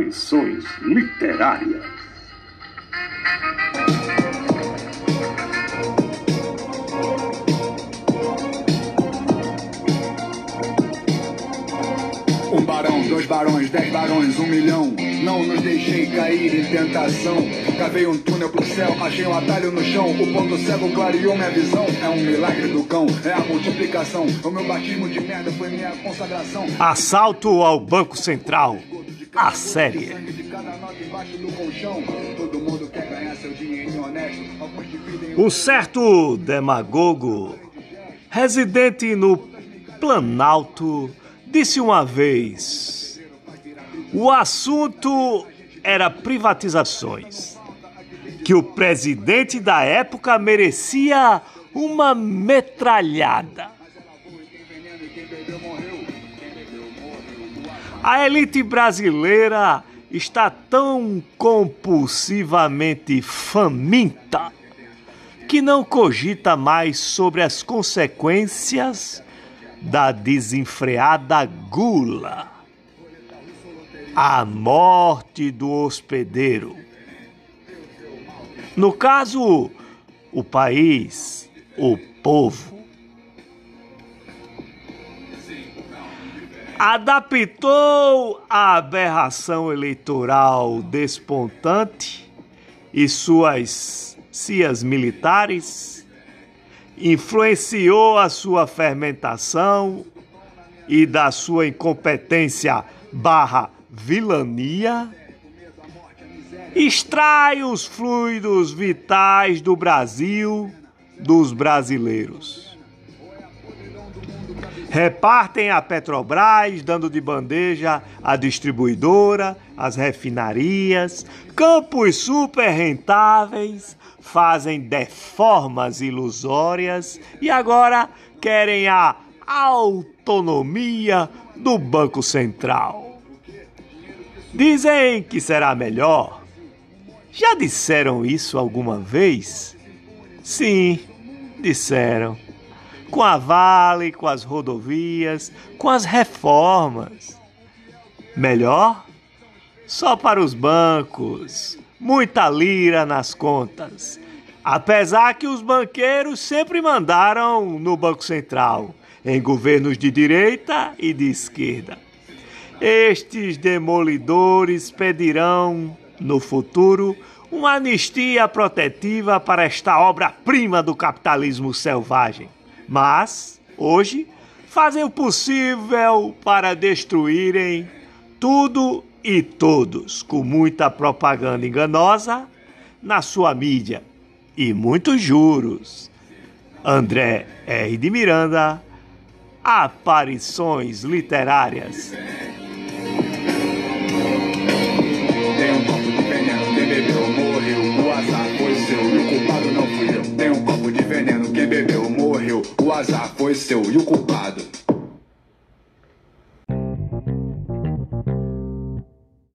Aparições Literárias. Um barão, dois barões, dez barões, um milhão. Não nos deixei cair em tentação. Cavei um túnel pro céu, achei um atalho no chão. O ponto cego clareou minha visão. É um milagre do cão, é a multiplicação. O meu batismo de merda foi minha consagração. Assalto ao Banco Central. A série. Um certo demagogo, residente no Planalto, disse uma vez: o assunto era privatizações, que o presidente da época merecia uma metralhada. A elite brasileira está tão compulsivamente faminta que não cogita mais sobre as consequências da desenfreada gula. A morte do hospedeiro. No caso, o país, o povo. Adaptou a aberração eleitoral despontante e suas cias militares influenciou a sua fermentação e da sua incompetência barra vilania, extrai os fluidos vitais do Brasil dos brasileiros. Repartem a Petrobras, dando de bandeja a distribuidora, as refinarias, campos super rentáveis, fazem deformas ilusórias e agora querem a autonomia do Banco Central. Dizem que será melhor. Já disseram isso alguma vez? Sim, disseram com a Vale, com as rodovias, com as reformas. Melhor? Só para os bancos. Muita lira nas contas. Apesar que os banqueiros sempre mandaram no Banco Central, em governos de direita e de esquerda. Estes demolidores pedirão, no futuro, uma anistia protetiva para esta obra-prima do capitalismo selvagem mas hoje fazem o possível para destruírem tudo e todos com muita propaganda enganosa na sua mídia e muitos juros. André R. de Miranda, Aparições Literárias. Morreu. O azar foi seu e o culpado não fui eu. foi seu e o culpado.